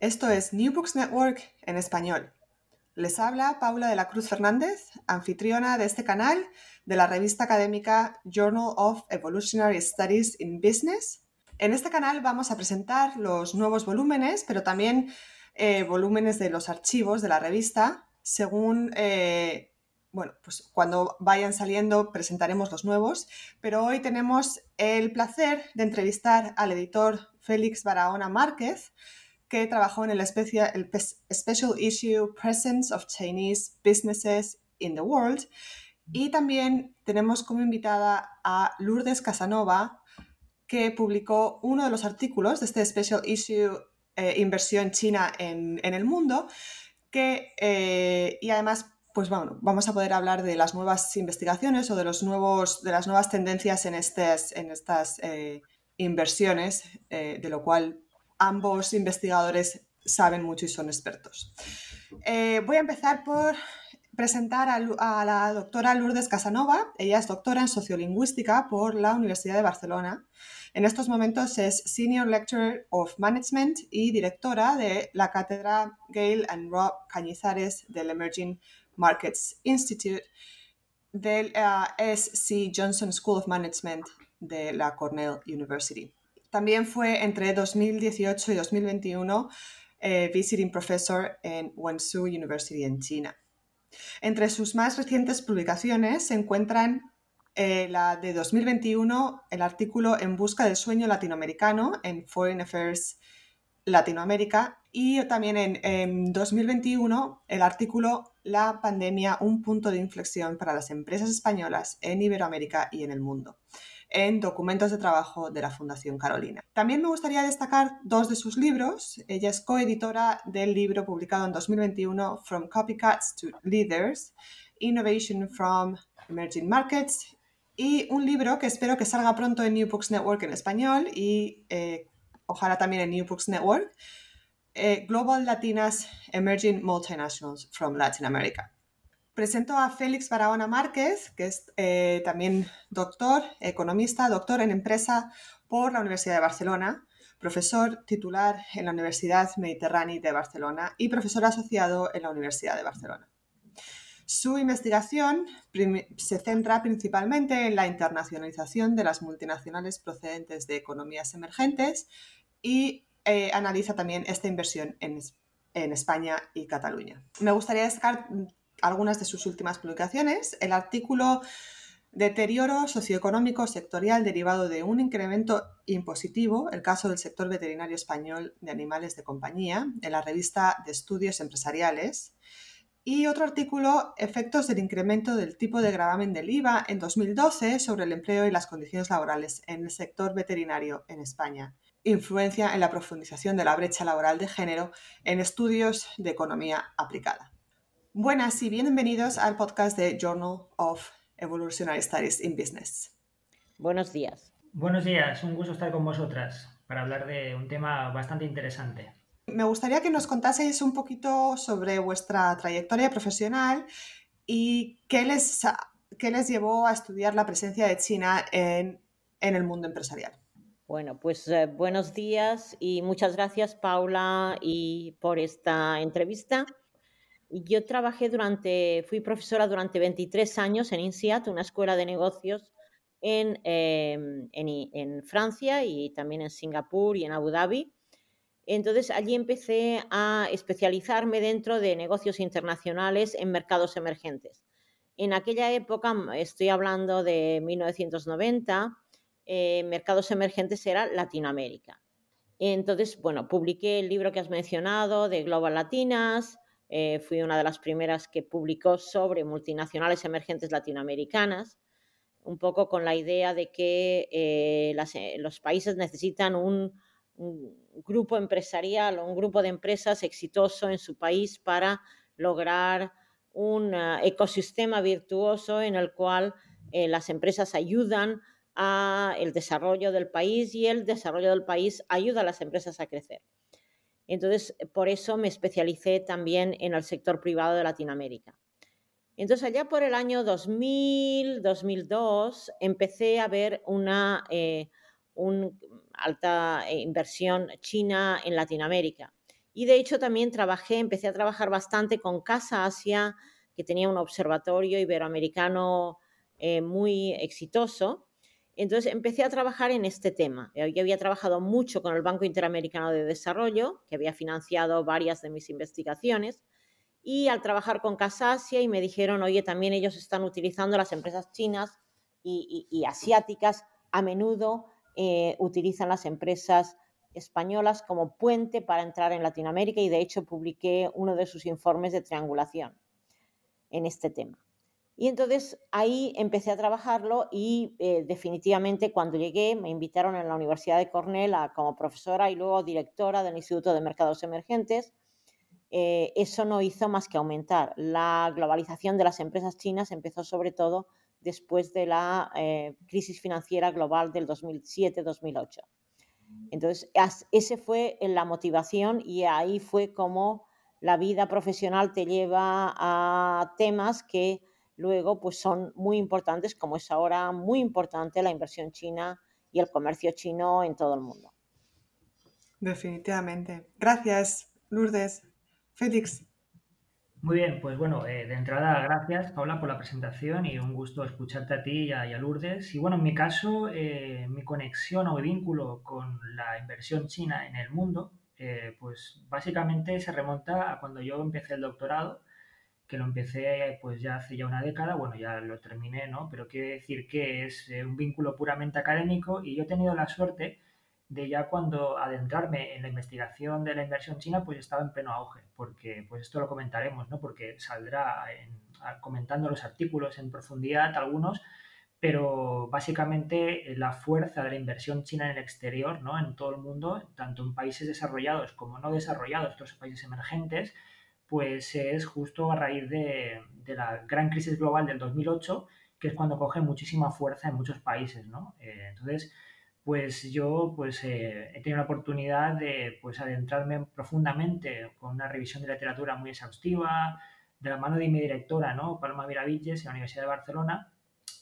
esto es New Books Network en español. Les habla Paula de la Cruz Fernández, anfitriona de este canal de la revista académica Journal of Evolutionary Studies in Business. En este canal vamos a presentar los nuevos volúmenes, pero también eh, volúmenes de los archivos de la revista. Según, eh, bueno, pues cuando vayan saliendo presentaremos los nuevos, pero hoy tenemos el placer de entrevistar al editor Félix Barahona Márquez, que trabajó en el, especial, el Special Issue Presence of Chinese Businesses in the World. Y también tenemos como invitada a Lourdes Casanova, que publicó uno de los artículos de este Special Issue eh, Inversión China en, en, el mundo, que, eh, y además pues bueno, vamos a poder hablar de las nuevas investigaciones o de, los nuevos, de las nuevas tendencias en, estas, en estas eh, inversiones, de lo cual ambos investigadores saben mucho y son expertos. Eh, voy a empezar por presentar a, la doctora Lourdes Casanova. Ella es doctora en sociolingüística por la Universidad de Barcelona. En estos momentos es Senior Lecturer of Management y directora de la cátedra Gail and Rob Cañizares del Emerging Markets Institute del eh, SC Johnson School of Management de la Cornell University. También fue entre 2018 y 2021 eh, Visiting Professor en Wenzhou University en China. Entre sus más recientes publicaciones se encuentran eh, la de 2021, el artículo En busca del sueño latinoamericano en Foreign Affairs Latinoamérica y también en, en 2021 el artículo La pandemia, un punto de inflexión para las empresas españolas en Iberoamérica y en el mundo en documentos de trabajo de la Fundación Carolina. También me gustaría destacar dos de sus libros. Ella es coeditora del libro publicado en 2021 From Copycats to Leaders, Innovation from Emerging Markets y un libro que espero que salga pronto en New Books Network en español y eh, ojalá también en New Books Network, eh, Global Latinas Emerging Multinationals from Latin America. Presento a Félix Barahona Márquez, que es eh, también doctor, economista, doctor en empresa por la Universidad de Barcelona, profesor titular en la Universidad Mediterránea de Barcelona y profesor asociado en la Universidad de Barcelona. Su investigación se centra principalmente en la internacionalización de las multinacionales procedentes de economías emergentes y eh, analiza también esta inversión en, en España y Cataluña. Me gustaría destacar algunas de sus últimas publicaciones, el artículo Deterioro socioeconómico sectorial derivado de un incremento impositivo, el caso del sector veterinario español de animales de compañía, en la revista de estudios empresariales. Y otro artículo, Efectos del incremento del tipo de gravamen del IVA en 2012 sobre el empleo y las condiciones laborales en el sector veterinario en España. Influencia en la profundización de la brecha laboral de género en estudios de economía aplicada. Buenas y bienvenidos al podcast de Journal of Evolutionary Studies in Business. Buenos días. Buenos días, un gusto estar con vosotras para hablar de un tema bastante interesante. Me gustaría que nos contaseis un poquito sobre vuestra trayectoria profesional y qué les, qué les llevó a estudiar la presencia de China en, el mundo empresarial. Bueno, pues eh, buenos días y muchas gracias Paula y por esta entrevista. Yo trabajé durante, fui profesora durante 23 años en INSEAD, una escuela de negocios en, em, en, Francia y también en Singapur y en Abu Dhabi. Entonces allí empecé a especializarme dentro de negocios internacionales en mercados emergentes. En aquella época, estoy hablando de 1990, eh, mercados emergentes era Latinoamérica. Entonces, bueno, publiqué el libro que has mencionado de Global Latinas, eh, fui una de las primeras que publicó sobre multinacionales emergentes latinoamericanas, un poco con la idea de que eh, eh, los países necesitan un, grupo empresarial o un grupo de empresas exitoso en su país para lograr un ecosistema virtuoso en el cual las empresas ayudan al desarrollo del país y el desarrollo del país ayuda a las empresas a crecer. Entonces, por eso me especialicé también en el sector privado de Latinoamérica. Entonces, allá por el año 2000, 2002, empecé a ver una eh, alta eh, inversión china en Latinoamérica. Y de hecho también trabajé, empecé a trabajar bastante con Casa Asia, que tenía un observatorio iberoamericano eh, muy exitoso. Entonces empecé a trabajar en este tema. Yo había trabajado mucho con el Banco Interamericano de Desarrollo, que había financiado varias de mis investigaciones, y al trabajar con Casasia y me dijeron, oye, también ellos están utilizando las empresas chinas y, asiáticas, a menudo eh, utilizan las empresas españolas como puente para entrar en Latinoamérica y de hecho publiqué uno de sus informes de triangulación en este tema. Y entonces ahí empecé a trabajarlo y eh, definitivamente cuando llegué me invitaron en la Universidad de Cornell como profesora y luego directora del Instituto de Mercados Emergentes. Eh, eso no hizo más que aumentar. La globalización de las empresas chinas empezó sobre todo después de la eh, crisis financiera global del 2007-2008. Entonces, esa fue la motivación y ahí fue como la vida profesional te lleva a temas que luego pues son muy importantes, como es ahora muy importante la inversión china y el comercio chino en todo el mundo. Definitivamente. Gracias, Lourdes. Félix. Muy bien, pues bueno, eh, de entrada, gracias Paula por la presentación y un gusto escucharte a ti y a, Lourdes. Y bueno, en mi caso, eh, mi conexión o vínculo con la inversión china en el mundo, eh, pues básicamente se remonta a cuando yo empecé el doctorado que lo empecé pues ya hace ya una década, bueno, ya lo terminé, ¿no? Pero quiere decir que es eh, un vínculo puramente académico y yo he tenido la suerte de ya cuando adentrarme en la investigación de la inversión china, pues estaba en pleno auge, porque pues esto lo comentaremos, ¿no? Porque saldrá comentando los artículos en profundidad algunos, pero básicamente eh, la fuerza de la inversión china en el exterior, ¿no? En todo el mundo, tanto en países desarrollados como no desarrollados, los países emergentes, pues es justo a raíz de, la gran crisis global del 2008, que es cuando coge muchísima fuerza en muchos países, ¿no? Eh, entonces, pues yo pues, eh, he tenido la oportunidad de pues, adentrarme profundamente con una revisión de literatura muy exhaustiva, de la mano de mi directora, ¿no? Paloma Miravilles, en la Universidad de Barcelona,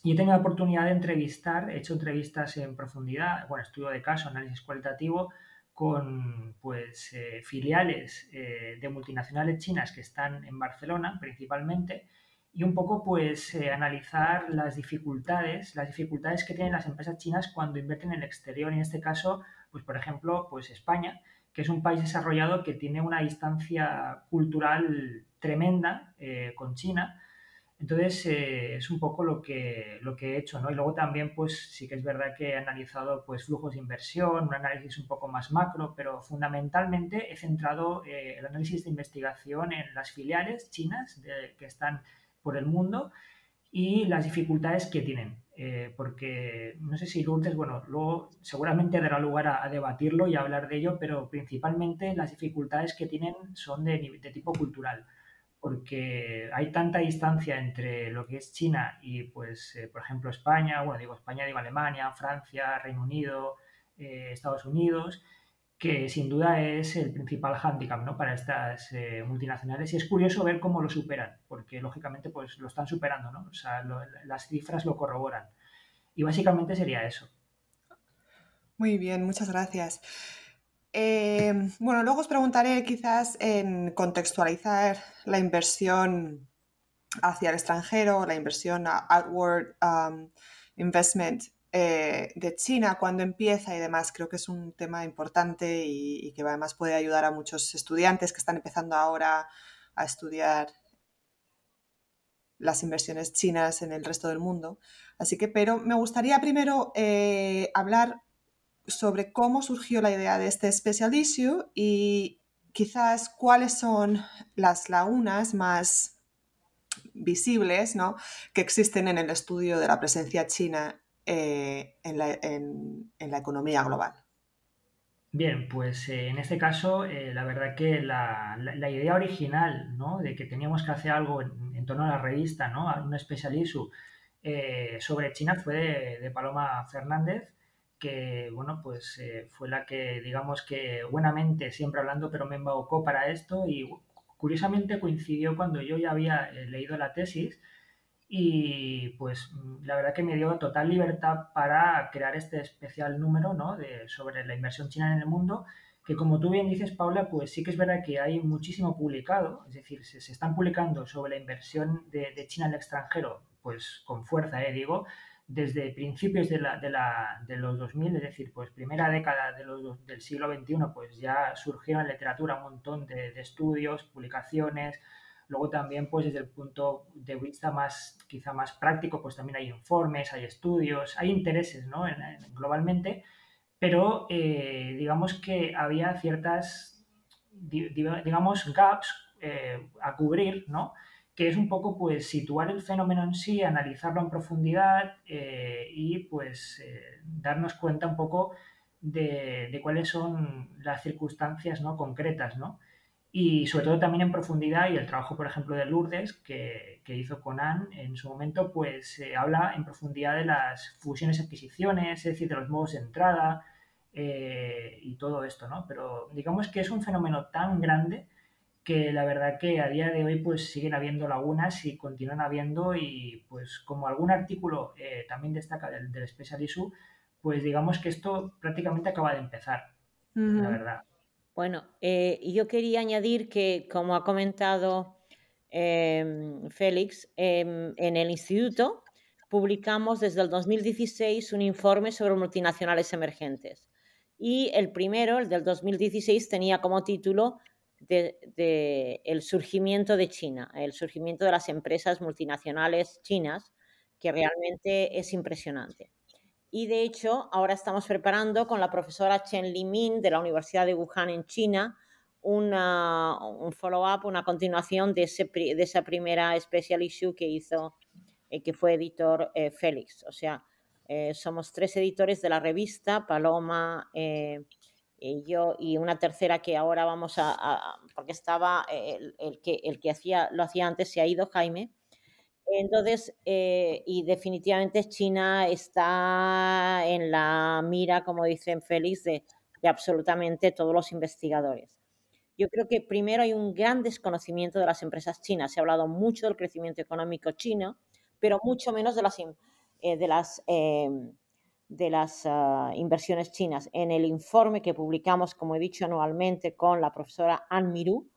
y he tenido la oportunidad de entrevistar, he hecho entrevistas en profundidad, bueno, estudio de caso, análisis cualitativo, con pues, eh, filiales eh, de multinacionales chinas que están en Barcelona principalmente y un poco pues eh, analizar las dificultades, las dificultades que tienen las empresas chinas cuando invierten en el exterior, en este caso, pues por ejemplo, pues España, que es un país desarrollado que tiene una distancia cultural tremenda con China, entonces, eh, es un poco lo que, lo que he hecho, ¿no? Y luego también, pues sí que es verdad que he analizado pues, flujos de inversión, un análisis un poco más macro, pero fundamentalmente he centrado eh, el análisis de investigación en las filiales chinas que están por el mundo y las dificultades que tienen. Eh, porque no sé si Lourdes, bueno, luego seguramente dará lugar a, debatirlo y a hablar de ello, pero principalmente las dificultades que tienen son de, de tipo cultural porque hay tanta distancia entre lo que es China y, pues, eh, por ejemplo, España, bueno, digo España, digo Alemania, Francia, Reino Unido, eh, Estados Unidos, que sin duda es el principal hándicap ¿no? para estas eh, multinacionales. Y es curioso ver cómo lo superan, porque lógicamente pues, lo están superando, ¿no? O sea, las cifras lo corroboran. Y básicamente sería eso. Muy bien, muchas gracias. Eh, bueno, luego os preguntaré quizás en contextualizar la inversión hacia el extranjero, la inversión outward um, investment eh, de China, cuando empieza y demás, creo que es un tema importante y, que además puede ayudar a muchos estudiantes que están empezando ahora a estudiar las inversiones chinas en el resto del mundo. Así que, pero me gustaría primero eh, hablar sobre cómo surgió la idea de este special issue y quizás cuáles son las lagunas más visibles ¿no? que existen en el estudio de la presencia china eh, en, la, economía global. Bien, pues eh, en este caso, eh, la verdad que la, idea original ¿no? de que teníamos que hacer algo en, torno a la revista, ¿no? a un special issue sobre China fue de, Paloma Fernández, que bueno, pues fue la que digamos que buenamente, siempre hablando, pero me embaucó para esto y curiosamente coincidió cuando yo ya había leído la tesis y pues la verdad que me dio total libertad para crear este especial número ¿no? sobre la inversión china en el mundo, que como tú bien dices, Paula, pues sí que es verdad que hay muchísimo publicado, es decir, se, están publicando sobre la inversión de, de, China en el extranjero, pues con fuerza, ¿eh? digo, desde principios de, la, de, la, de, los 2000, es decir, pues primera década de los, del siglo XXI, pues ya surgieron en literatura un montón de, de estudios, publicaciones, Luego también, pues desde el punto de vista más, quizá más práctico, pues también hay informes, hay estudios, hay intereses, ¿no? globalmente, pero eh, digamos que había ciertas, digamos, gaps eh, a cubrir, ¿no? Que es un poco, pues, situar el fenómeno en sí, analizarlo en profundidad eh, y, pues, darnos cuenta un poco de, cuáles son las circunstancias, ¿no? Concretas, ¿no? y sobre todo también en profundidad y el trabajo, por ejemplo, de Lourdes que, que hizo Conan en su momento, pues habla en profundidad de las fusiones y adquisiciones, es decir, de los modos de entrada eh, y todo esto, ¿no? Pero digamos que es un fenómeno tan grande que la verdad que a día de hoy pues siguen habiendo lagunas y continúan habiendo y pues como algún artículo eh, también destaca del, del Special Issue, pues digamos que esto prácticamente acaba de empezar, la verdad. Bueno, eh, yo quería añadir que, como ha comentado em, Félix, em, en el instituto publicamos desde el 2016 un informe sobre multinacionales emergentes. Y el primero, el del 2016, tenía como título de, El surgimiento de China, el surgimiento de las empresas multinacionales chinas, que realmente es impresionante. Y de hecho, ahora estamos preparando con la profesora Chen Limin de la Universidad de Wuhan en China una, un follow-up, una continuación de, ese, de, esa primera special issue que hizo, eh, que fue editor eh, Félix. O sea, eh, somos tres editores de la revista, Paloma, y yo y una tercera que ahora vamos a, porque estaba el, el, que, el que hacía, lo hacía antes, se ha ido Jaime, entonces, eh, y definitivamente China está en la mira, como dicen Félix, de, absolutamente todos los investigadores. Yo creo que primero hay un gran desconocimiento de las empresas chinas. Se ha hablado mucho del crecimiento económico chino, pero mucho menos de las, eh, de las, em, de las ah, inversiones chinas. En el informe que publicamos, como he dicho anualmente, con la profesora Ann Miru,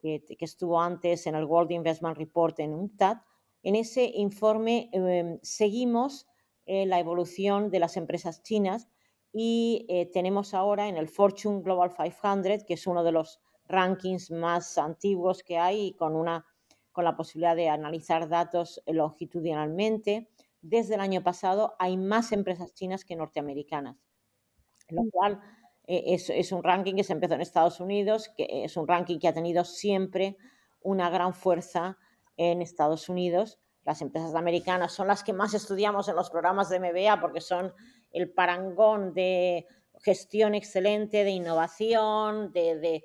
que, que estuvo antes en el World Investment Report en UNCTAD, en ese informe em, seguimos eh, la evolución de las empresas chinas y eh, tenemos ahora en el Fortune Global 500, que es uno de los rankings más antiguos que hay con, una, con la posibilidad de analizar datos longitudinalmente, desde el año pasado hay más empresas chinas que norteamericanas, lo cual eh, es, es, un ranking que se empezó en Estados Unidos, que es un ranking que ha tenido siempre una gran fuerza en Estados Unidos. Las empresas americanas son las que más estudiamos en los programas de MBA porque son el parangón de gestión excelente, de innovación, de, de,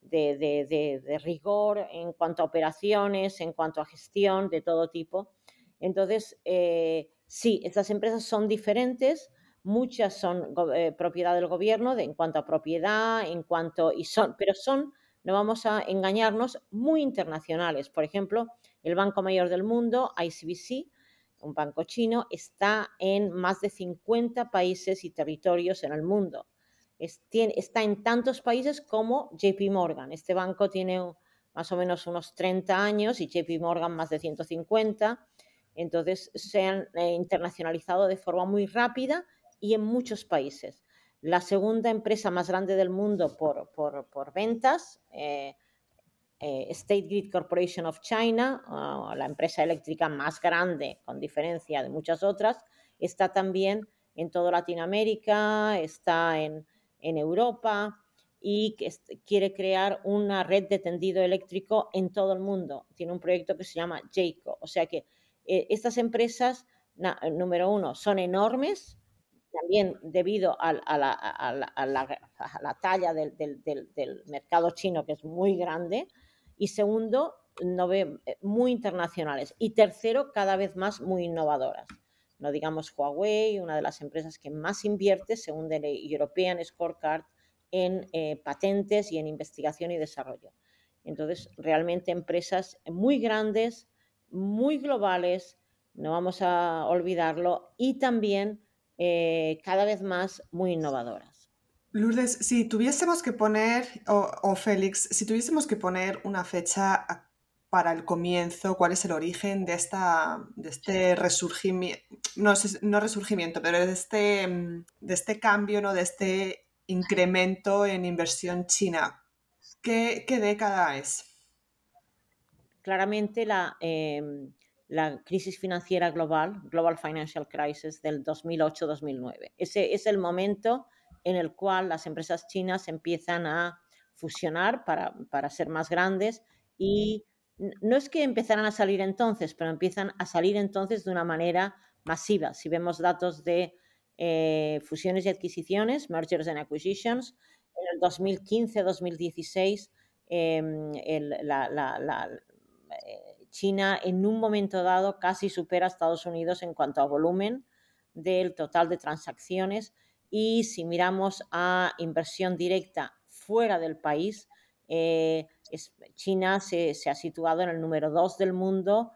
de, rigor en cuanto a operaciones, en cuanto a gestión de todo tipo. Entonces, eh, sí, estas empresas son diferentes muchas son eh, propiedad del gobierno de, en cuanto a propiedad, en cuanto, y son, pero son, no vamos a engañarnos, muy internacionales. Por ejemplo, el Banco Mayor del Mundo, ICBC, un banco chino, está en más de 50 países y territorios en el mundo. está en tantos países como JP Morgan. Este banco tiene más o menos unos 30 años y JP Morgan más de 150. Entonces se han eh, internacionalizado de forma muy rápida y en muchos países. La segunda empresa más grande del mundo por, ventas, eh, eh, State Grid Corporation of China, ah, la empresa eléctrica más grande, con diferencia de muchas otras, está también en toda Latinoamérica, está en, en Europa y quiere crear una red de tendido eléctrico en todo el mundo. Tiene un proyecto que se llama JACO. O sea que eh, estas empresas, número uno, son enormes, también debido a, la, talla del, mercado chino, que es muy grande, y segundo, no ve, eh, muy internacionales, y tercero, cada vez más muy innovadoras. No digamos Huawei, una de las empresas que más invierte, según el European Scorecard, en eh, patentes y en investigación y desarrollo. Entonces, realmente empresas muy grandes, muy globales, no vamos a olvidarlo, y también eh, cada vez más muy innovadoras. Lourdes, si tuviésemos que poner, o, Félix, si tuviésemos que poner una fecha para el comienzo, cuál es el origen de, esta, de este resurgimiento, no, no resurgimiento, pero de este, de este cambio, ¿no? de este incremento en inversión china, ¿qué, década es? Claramente la, em, la crisis financiera global, Global Financial Crisis del 2008-2009. Ese es el momento en el cual las empresas chinas empiezan a fusionar para, para, ser más grandes y no es que empezaran a salir entonces, pero empiezan a salir entonces de una manera masiva. Si vemos datos de eh, fusiones y adquisiciones, mergers and acquisitions, en el 2015-2016 em, la, la, eh, China en un momento dado casi supera a Estados Unidos en cuanto a volumen del total de transacciones y si miramos a inversión directa fuera del país, eh, China se, ha situado en el número dos del mundo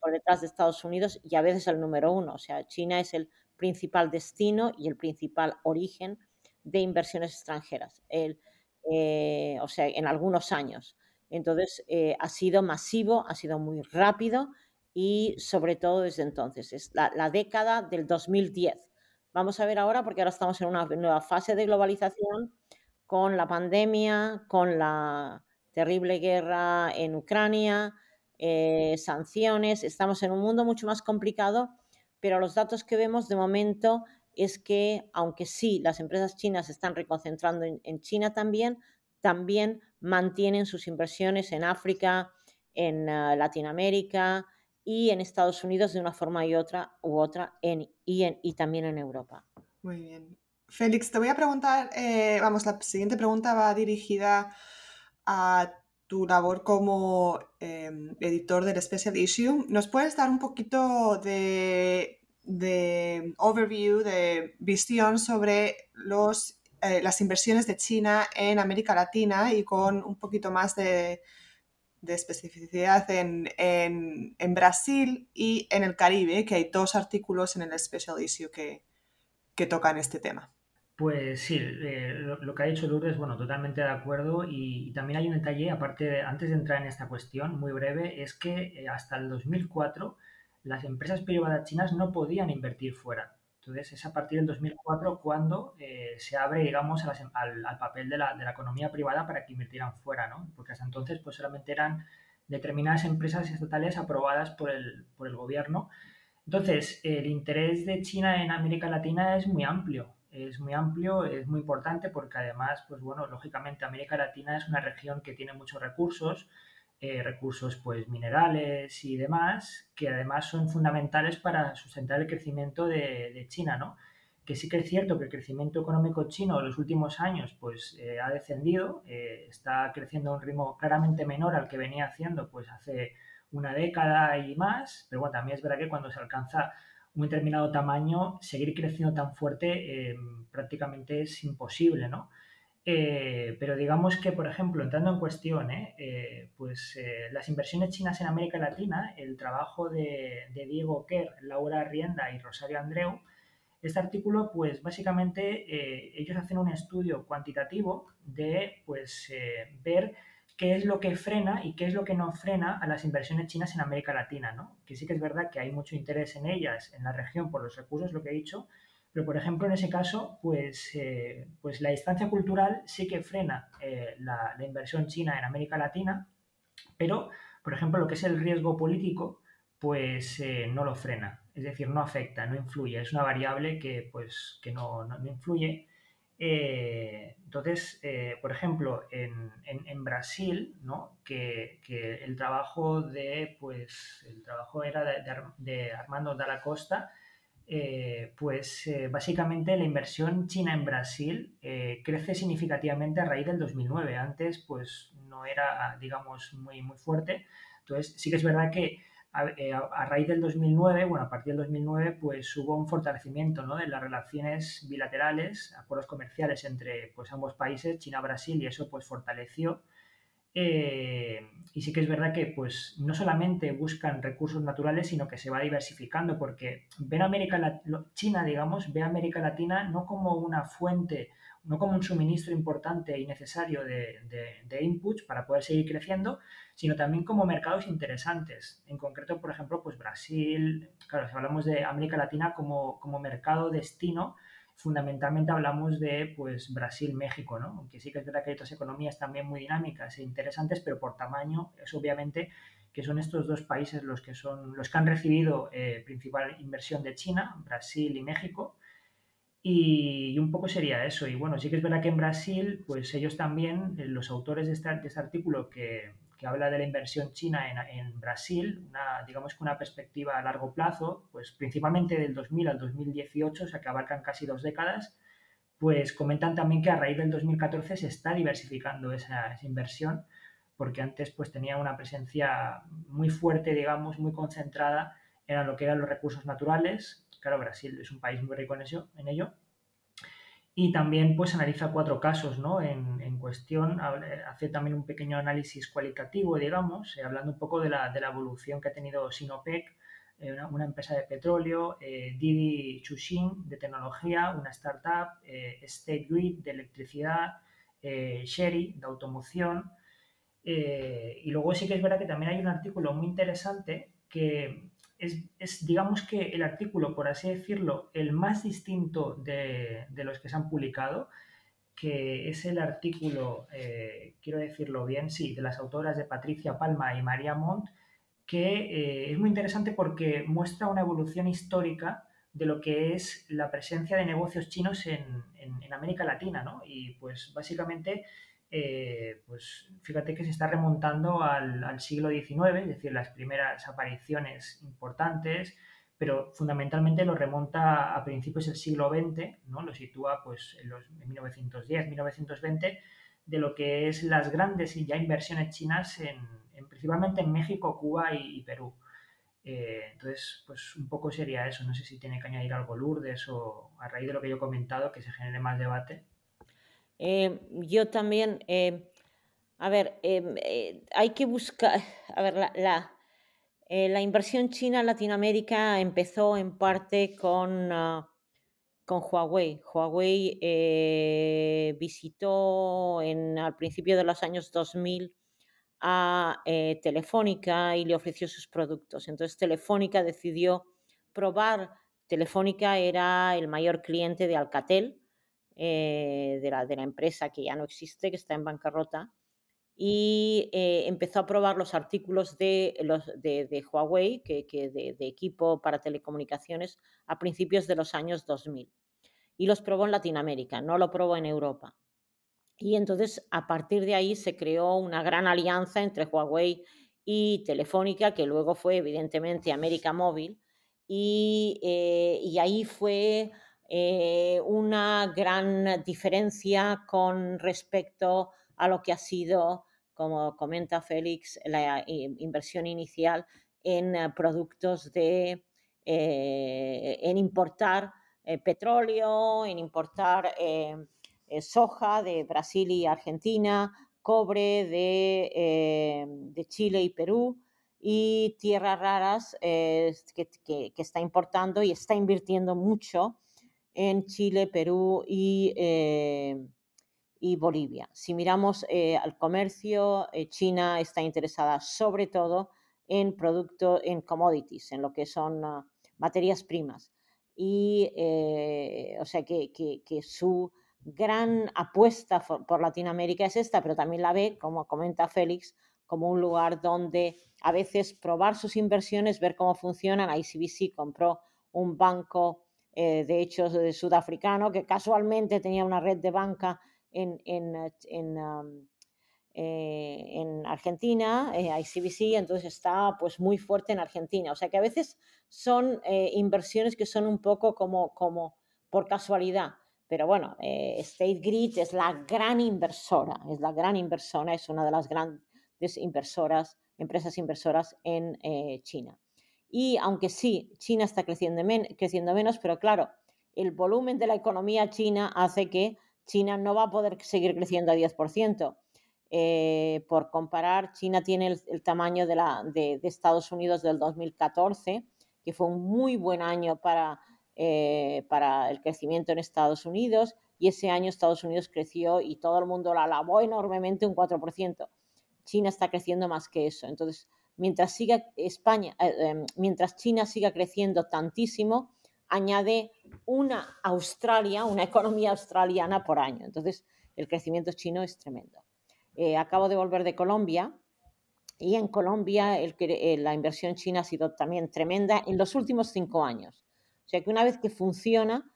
por detrás de Estados Unidos y a veces el número uno. O sea, China es el principal destino y el principal origen de inversiones extranjeras. Eh, o sea, en algunos años. Entonces, eh, ha sido masivo, ha sido muy rápido y sobre todo desde entonces. Es la, década del 2010. Vamos a ver ahora, porque ahora estamos en una nueva fase de globalización con la pandemia, con la terrible guerra en Ucrania, eh, sanciones. Estamos en un mundo mucho más complicado, pero los datos que vemos de momento es que, aunque sí, las empresas chinas se están reconcentrando en China también, también mantienen sus inversiones en África, en uh, Latinoamérica y en Estados Unidos de una forma y otra u otra y, también en Europa. Muy bien. Félix, te voy a preguntar, eh, vamos, la siguiente pregunta va dirigida a tu labor como eh, editor del Special Issue. ¿Nos puedes dar un poquito de, de overview, de visión sobre los eh, las inversiones de China en América Latina y con un poquito más de, especificidad en, Brasil y en el Caribe, que hay dos artículos en el Special Issue que, que tocan este tema. Pues sí, eh, lo, que ha dicho Lourdes, bueno, totalmente de acuerdo. Y, también hay un detalle, aparte, antes de entrar en esta cuestión, muy breve, es que eh, hasta el 2004 las empresas privadas chinas no podían invertir fuera. Entonces, es a partir del 2004 cuando eh, se abre, digamos, em, al, papel de la, economía privada para que invirtieran fuera, ¿no? Porque hasta entonces, pues solamente eran determinadas empresas estatales aprobadas por el, por el gobierno. Entonces, el interés de China en América Latina es muy amplio. Es muy amplio, es muy importante porque además, pues bueno, lógicamente América Latina es una región que tiene muchos recursos, eh, recursos pues minerales y demás, que además son fundamentales para sustentar el crecimiento de, China, ¿no? Que sí que es cierto que el crecimiento económico chino en los últimos años pues eh, ha descendido, eh, está creciendo a un ritmo claramente menor al que venía haciendo pues hace una década y más, pero bueno, también es verdad que cuando se alcanza un determinado tamaño, seguir creciendo tan fuerte prácticamente es imposible, ¿no? Eh, pero digamos que, por ejemplo, entrando en cuestión, ¿eh? pues las inversiones chinas en América Latina, el trabajo de, de, Diego Kerr, Laura Rienda y Rosario Andreu, este artículo, pues básicamente ellos hacen un estudio cuantitativo de, pues, ver qué es lo que frena y qué es lo que no frena a las inversiones chinas en América Latina, ¿no? Que sí que es verdad que hay mucho interés en ellas, en la región, por los recursos, lo que he dicho, pero por ejemplo en ese caso, pues, eh, pues la distancia cultural sí que frena eh, la, inversión china en América Latina, pero por ejemplo lo que es el riesgo político, pues eh, no lo frena, es decir, no afecta, no influye, es una variable que pues que no, no influye. Entonces, por ejemplo, en, Brasil, ¿no? que, el trabajo de, pues, el trabajo era de, Armando Dalla Costa, eh, pues básicamente la inversión china en Brasil crece significativamente a raíz del 2009. Antes, pues no era, digamos, muy, muy fuerte. Entonces, sí que es verdad que eh, a, raíz del 2009, bueno, a partir del 2009, pues hubo un fortalecimiento ¿no? de las relaciones bilaterales, acuerdos comerciales entre pues, ambos países, China-Brasil, y eso pues fortaleció. Eh, y sí que es verdad que pues no solamente buscan recursos naturales, sino que se va diversificando, porque ven América Latina, China, digamos, ve a América Latina no como una fuente no como un suministro importante y necesario de, de, inputs para poder seguir creciendo, sino también como mercados interesantes. En concreto, por ejemplo, pues Brasil, claro, si hablamos de América Latina como, como mercado destino, fundamentalmente hablamos de pues Brasil, México, ¿no? Aunque sí que es verdad que hay otras economías también muy dinámicas e interesantes, pero por tamaño es obviamente que son estos dos países los que son los que han recibido eh, principal inversión de China, Brasil y México. Y, un poco sería eso. Y bueno, sí que es verdad que en Brasil, pues ellos también, eh, los autores de este, este artículo que, habla de la inversión china en, en, Brasil, digamos que una perspectiva a largo plazo, pues principalmente del 2000 al 2018, o sea que abarcan casi dos décadas, pues comentan también que a raíz del 2014 se está diversificando esa, inversión, porque antes pues tenía una presencia muy fuerte, digamos, muy concentrada en lo que eran los recursos naturales, Claro, Brasil es un país muy rico en, ello. Y también pues analiza cuatro casos ¿no? en, cuestión, hace también un pequeño análisis cualitativo, digamos, eh, hablando un poco de la, evolución que ha tenido Sinopec, eh, una, empresa de petróleo, eh, Didi Chuxing de tecnología, una startup, State Grid de electricidad, Sherry de automoción. y luego sí que es verdad que también hay un artículo muy interesante que es, digamos que el artículo, por así decirlo, el más distinto de, los que se han publicado, que es el artículo, eh, quiero decirlo bien, sí, de las autoras de Patricia Palma y María Montt, que eh, es muy interesante porque muestra una evolución histórica de lo que es la presencia de negocios chinos en, en América Latina, ¿no? Y pues básicamente eh, pues fíjate que se está remontando al, siglo XIX, es decir, las primeras apariciones importantes, pero fundamentalmente lo remonta a principios del siglo XX, ¿no? lo sitúa pues, en, los, 1910, 1920, de lo que es las grandes ya inversiones chinas en, principalmente en México, Cuba y, Perú. Eh, entonces, pues un poco sería eso. No sé si tiene que añadir algo Lourdes o a raíz de lo que yo he comentado, que se genere más debate. Eh, yo también, eh, a ver, em, eh, hay que buscar, a ver, la, la, inversión china en Latinoamérica empezó en parte con, ah, con Huawei. Huawei visitó en, al principio de los años 2000 a Telefónica y le ofreció sus productos. Entonces Telefónica decidió probar, Telefónica era el mayor cliente de Alcatel, eh, de, la, de, la, empresa que ya no existe, que está en bancarrota, y eh, empezó a probar los artículos de, los, de, Huawei, que, que de, equipo para telecomunicaciones, a principios de los años 2000. Y los probó en Latinoamérica, no lo probó en Europa. Y entonces, a partir de ahí, se creó una gran alianza entre Huawei y Telefónica, que luego fue, evidentemente, América Móvil. Y, eh, y ahí fue eh, una gran diferencia con respecto a lo que ha sido, como comenta Félix, la inversión inicial en eh, productos de en importar petróleo, en importar soja de Brasil y Argentina, cobre de, de Chile y Perú y tierras raras que, está importando y está invirtiendo mucho en Chile, Perú y, eh, y Bolivia. Si miramos eh, al comercio, eh, China está interesada sobre todo en productos, en commodities, en lo que son uh, materias primas. Y o sea que, que, que, su gran apuesta por Latinoamérica es esta, pero también la ve, como comenta Félix, como un lugar donde a veces probar sus inversiones, ver cómo funcionan. ICBC compró un banco eh, de hecho de sudafricano, que casualmente tenía una red de banca en, en, en, eh, en Argentina, eh, ICBC, entonces está pues muy fuerte en Argentina. O sea que a veces son inversiones que son un poco como, como por casualidad. Pero bueno, State Grid es la gran inversora, es la gran inversora, es una de las grandes inversoras, empresas inversoras en China. Y aunque sí, China está creciendo, creciendo menos, pero claro, el volumen de la economía china hace que China no va a poder seguir creciendo a 10%. Eh, por comparar, China tiene el, tamaño de, la, de, Estados Unidos del 2014, que fue un muy buen año para, eh, para el crecimiento en Estados Unidos, y ese año Estados Unidos creció y todo el mundo la alabó enormemente, un 4%. China está creciendo más que eso. Entonces, mientras siga España, eh, em, mientras China siga creciendo tantísimo, añade una Australia, una economía australiana por año. Entonces, el crecimiento chino es tremendo. Eh, acabo de volver de Colombia y en Colombia eh, la inversión china ha sido también tremenda en los últimos cinco años. O sea que una vez que funciona,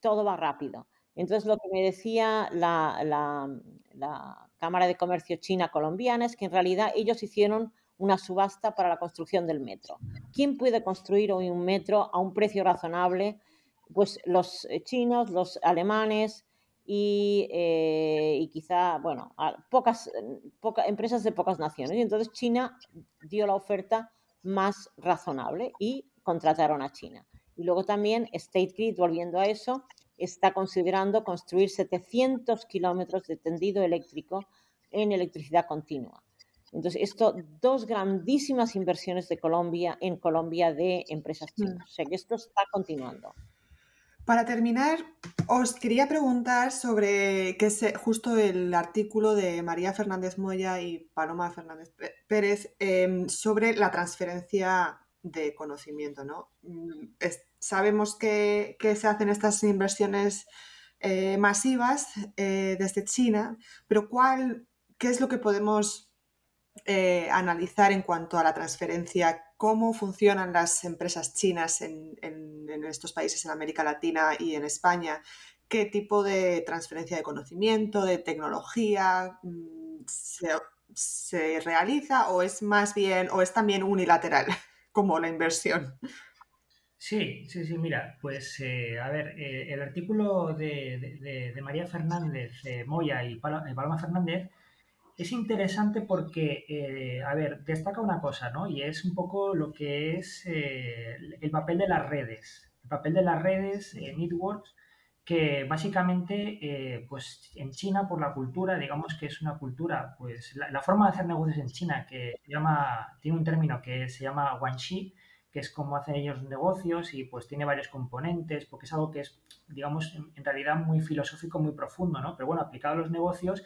todo va rápido. Entonces, lo que me decía la, la, Cámara de Comercio China colombiana es que en realidad ellos hicieron una subasta para la construcción del metro. ¿Quién puede construir hoy un metro a un precio razonable? Pues los eh, chinos, los alemanes y, eh, quizá, bueno, pocas, empresas de pocas naciones. Y entonces China dio la oferta más razonable y contrataron a China. Y luego también State Grid, volviendo a eso, está considerando construir 700 kilómetros de tendido eléctrico en electricidad continua. Entonces, esto, dos grandísimas inversiones de Colombia en Colombia de empresas chinas. Mm. O sea que esto está continuando. Para terminar, os quería preguntar sobre que es justo el artículo de María Fernández Moya y Paloma Fernández Pérez em, sobre la transferencia de conocimiento, ¿no? Mm, sabemos que, se hacen estas inversiones eh, masivas eh, desde China, pero ¿cuál, ¿qué es lo que podemos eh, analizar en cuanto a la transferencia? ¿Cómo funcionan las empresas chinas en, estos países, en América Latina y en España? ¿Qué tipo de transferencia de conocimiento, de tecnología mm, se, se realiza o es más bien, o es también unilateral como la inversión? Sí, sí, sí, mira, pues eh, a ver, eh, el artículo de, María Fernández eh, Moya y Paloma Fernández es interesante porque, a ver, destaca una cosa, ¿no? Y es un poco lo que es el papel de las redes. El papel de las redes, networks, que básicamente, pues en China, por la cultura, digamos que es una cultura, pues la, forma de hacer negocios en China, que se llama, tiene un término que se llama Guanxi, que es cómo hacen ellos negocios y pues tiene varios componentes, porque es algo que es, digamos, en, realidad muy filosófico, muy profundo, ¿no? Pero bueno, aplicado a los negocios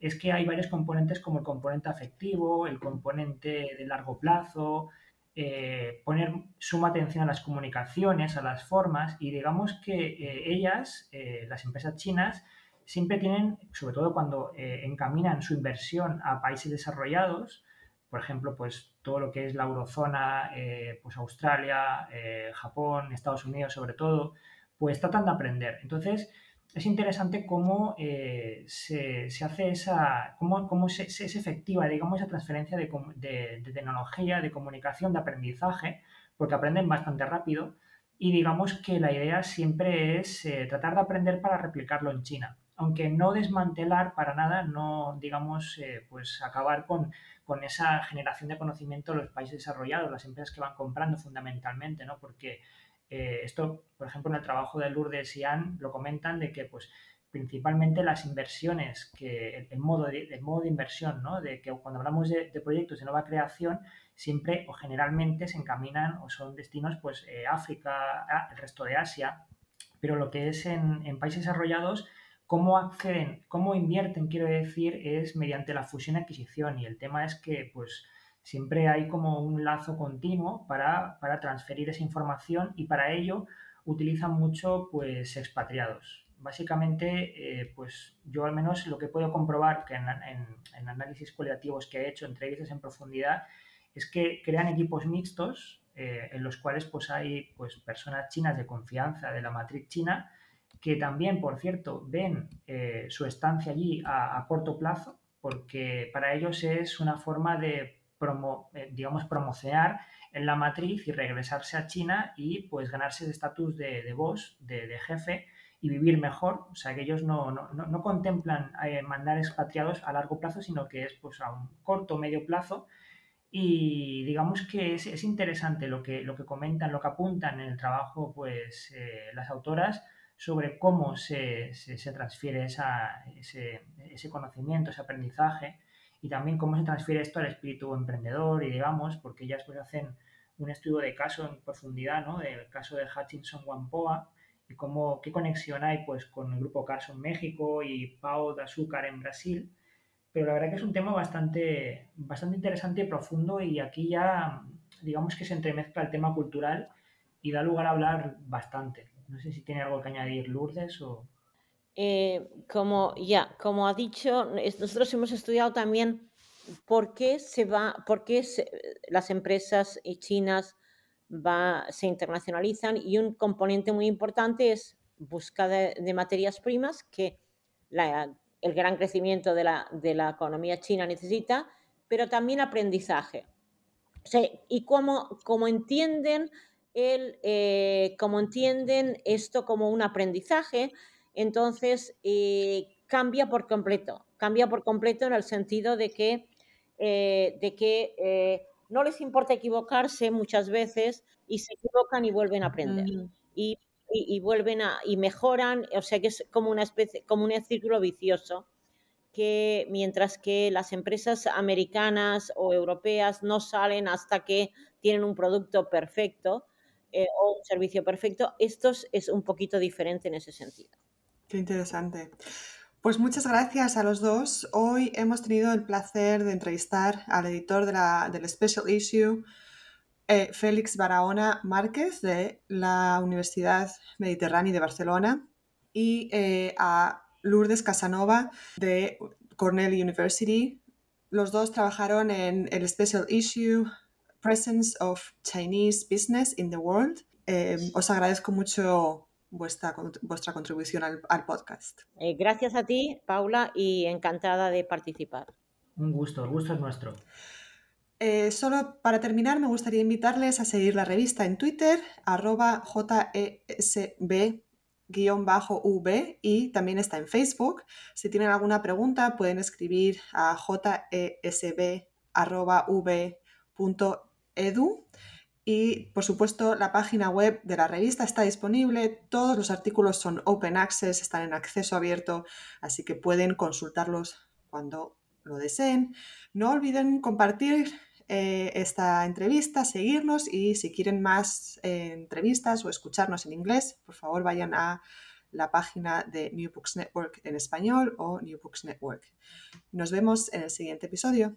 es que hay varios componentes como el componente afectivo, el componente de largo plazo, eh, poner suma atención a las comunicaciones, a las formas y digamos que eh, ellas, eh, las empresas chinas, siempre tienen, sobre todo cuando encaminan su inversión a países desarrollados, por ejemplo, pues todo lo que es la eurozona, eh, pues Australia, eh, Japón, Estados Unidos sobre todo, pues tratan de aprender. Entonces, es interesante cómo eh, se, hace esa, cómo, cómo se, es efectiva, digamos, esa transferencia de, de, tecnología, de comunicación, de aprendizaje, porque aprenden bastante rápido y digamos que la idea siempre es tratar de aprender para replicarlo en China. Aunque no desmantelar para nada, no, digamos, eh, pues acabar con, esa generación de conocimiento de los países desarrollados, las empresas que van comprando fundamentalmente, ¿no? Porque eh, esto, por ejemplo, en el trabajo de Lourdes y Anne lo comentan de que, pues, principalmente las inversiones, que el modo de, inversión, ¿no? De que cuando hablamos de, proyectos de nueva creación, siempre o generalmente se encaminan o son destinos, pues, eh, África, el resto de Asia, pero lo que es en países desarrollados, cómo acceden, cómo invierten, quiero decir, es mediante la fusión y adquisición. Y el tema es que, pues, siempre hay como un lazo continuo para, para transferir esa información y para ello utilizan mucho, pues, expatriados. Básicamente, eh, pues yo al menos lo que puedo comprobar que en, en, análisis cualitativos que he hecho, entrevistas en profundidad, es que crean equipos mixtos eh, en los cuales pues hay pues personas chinas de confianza de la matriz china que también, por cierto, ven eh, su estancia allí a, corto plazo, porque para ellos es una forma de, promo, eh, digamos, promocionar en la matriz y regresarse a China y pues ganarse el estatus de, de boss, de, jefe y vivir mejor. O sea, que ellos no, no, no contemplan eh, mandar expatriados a largo plazo, sino que es pues a un corto medio plazo. Y digamos que es, es, interesante lo que, lo que comentan, lo que apuntan en el trabajo pues las autoras sobre cómo se, se, transfiere ese, ese, conocimiento, ese aprendizaje y también cómo se transfiere esto al espíritu emprendedor y digamos, porque ellas pues hacen un estudio de caso en profundidad, ¿no? Del caso de Hutchinson Wampoa y cómo, qué conexión hay pues con el grupo Carson México y Pau de Azúcar en Brasil. Pero la verdad que es un tema bastante, bastante interesante y profundo y aquí ya digamos que se entremezcla el tema cultural y da lugar a hablar bastante. No sé si tiene algo que añadir Lourdes o... Eh, como ya, como ha dicho, nosotros hemos estudiado también por qué se va, por qué las empresas chinas va, se internacionalizan y un componente muy importante es búsqueda de, materias primas que el gran crecimiento de la, de la, economía china necesita, pero también aprendizaje. y cómo, cómo entienden el, eh, como entienden esto como un aprendizaje, entonces eh, cambia por completo, cambia por completo en el sentido de que, eh, de que no les importa equivocarse muchas veces y se equivocan y vuelven a aprender. Y, y, vuelven a, y mejoran, o sea que es como una especie, como un círculo vicioso que mientras que las empresas americanas o europeas no salen hasta que tienen un producto perfecto, eh, o un servicio perfecto. Esto es un poquito diferente en ese sentido. Qué interesante. Pues muchas gracias a los dos. Hoy hemos tenido el placer de entrevistar al editor de la, del Special Issue, eh, Félix Barahona Márquez, de la Universidad Mediterránea de Barcelona, y eh, a Lourdes Casanova, de Cornell University. Los dos trabajaron en el Special Issue Presence of Chinese Business in the World. Eh, os agradezco mucho vuestra, vuestra contribución al, al podcast. Eh, gracias a ti, Paula, y encantada de participar. Un gusto, el gusto es nuestro. Eh, solo para terminar, me gustaría invitarles a seguir la revista en Twitter, arroba JESB v y también está en Facebook. Si tienen alguna pregunta pueden escribir a jesb edu. Y por supuesto, la página web de la revista está disponible. Todos los artículos son open access, están en acceso abierto, así que pueden consultarlos cuando lo deseen. No olviden compartir eh, esta entrevista, seguirnos y si quieren más eh, entrevistas o escucharnos en inglés, por favor vayan a la página de New Books Network en español o New Books Network. Nos vemos en el siguiente episodio.